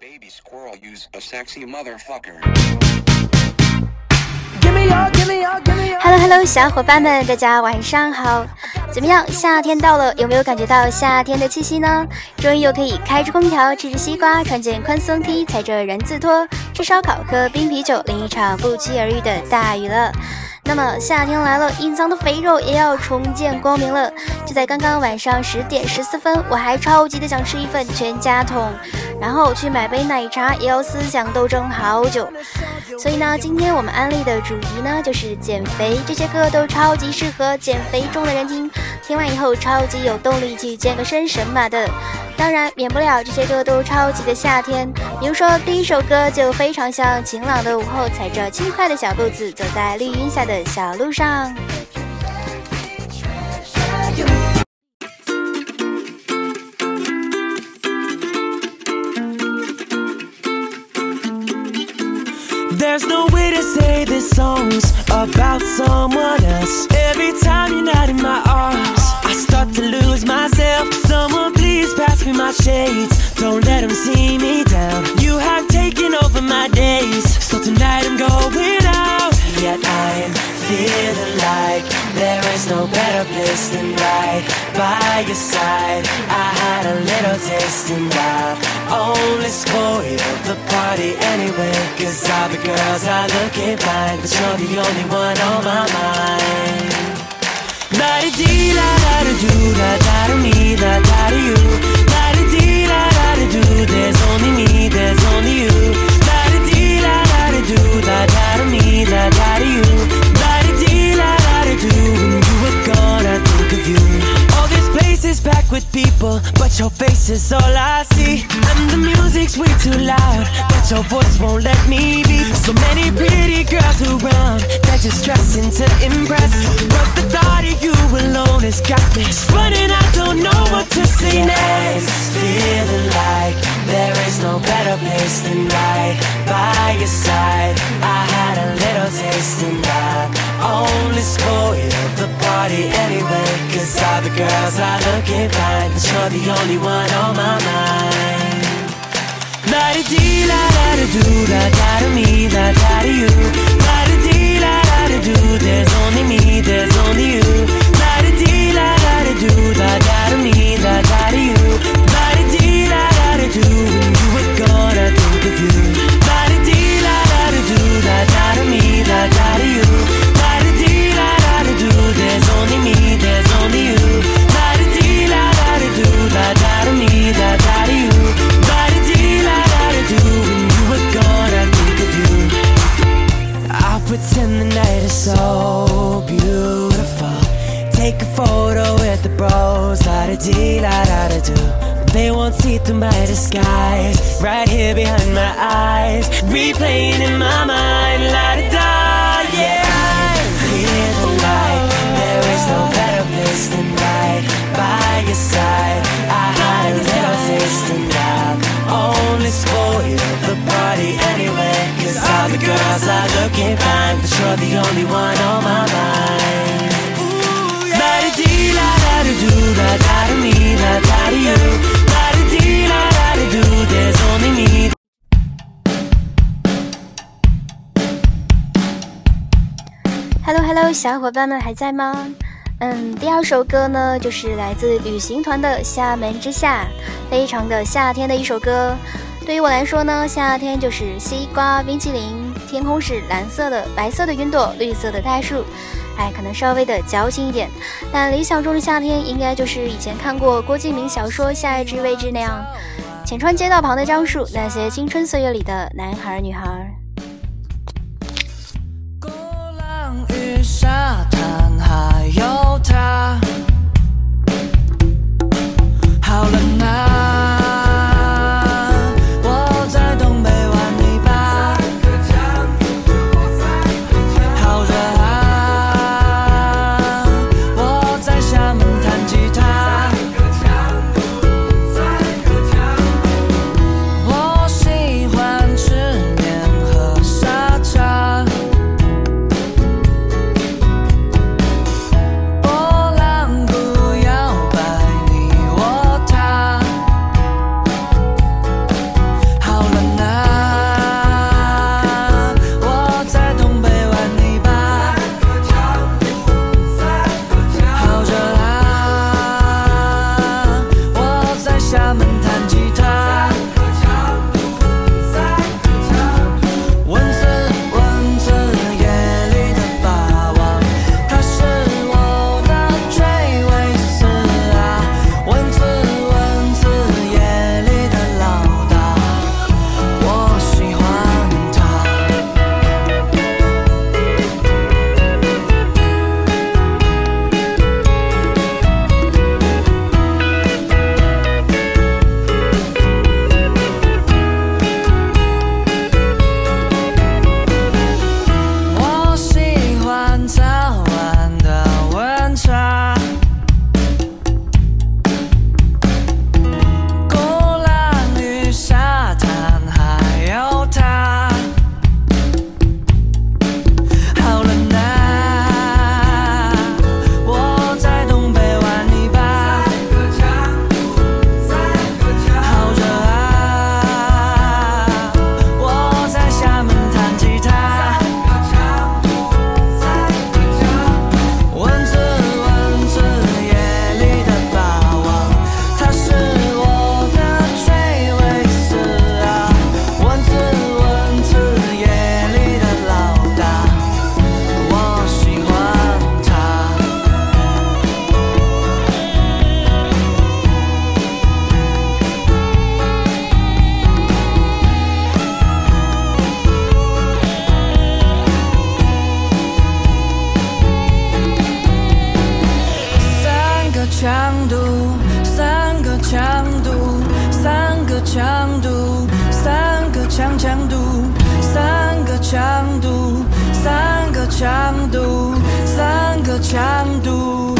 Baby squirrel use a sexy motherfucker. Hello Hello，小伙伴们，大家晚上好。怎么样？夏天到了，有没有感觉到夏天的气息呢？终于又可以开着空调，吃着西瓜，穿件宽松 T，踩着人字拖，吃烧烤，喝冰啤酒，淋一场不期而遇的大雨了。那么夏天来了，隐藏的肥肉也要重见光明了。就在刚刚晚上十点十四分，我还超级的想吃一份全家桶，然后去买杯奶茶，也要思想斗争好久。所以呢，今天我们安利的主题呢就是减肥，这些歌都超级适合减肥中的人听，听完以后超级有动力去健个身神马的。当然，免不了这些歌都超级的夏天。比如说，第一首歌就非常像晴朗的午后，踩着轻快的小步子走在绿荫下的小路上。There's no way to say this song's about someone else. Every time you're not in my arms, I start to lose myself. Someone please pass me my shades. Don't let them see me down. You have taken over my days, so tonight I'm going out. Yet I'm feeling like there is no better place than right by your side. I had a little taste and I only spoiled the party anyway. Cause all the girls are looking fine, but you're the only one on my mind. La di da da do me da da you. Di da da do. There's only me, there's only you. La di da da do me you. Di da da do. When you think of you. Place is packed with people, but your face is all I see. And the music's way too loud, but your voice won't let me be. So many pretty girls around, just dressing to impress. But the thought of you alone has got me running. I don't know what to say next. Feeling like there is no better place than right by your side. I had a little taste and I only spoiled the party anyway. Cause all the girls are looking fine, but you're the only one on my mind. La di la da da do da da da me da da da you. La do. They won't see through my disguise. Right here behind my eyes, replaying in my mind, la da da, 小伙伴们还在吗？嗯，第二首歌呢，就是来自旅行团的《厦门之夏》，非常的夏天的一首歌。对于我来说呢，夏天就是西瓜、冰淇淋，天空是蓝色的、白色的云朵，绿色的大树。哎，可能稍微的矫情一点，但理想中的夏天应该就是以前看过郭敬明小说《夏日之未至》那样，浅川街道旁的樟树，那些青春岁月里的男孩女孩。沙滩，还有他，强度三个强度。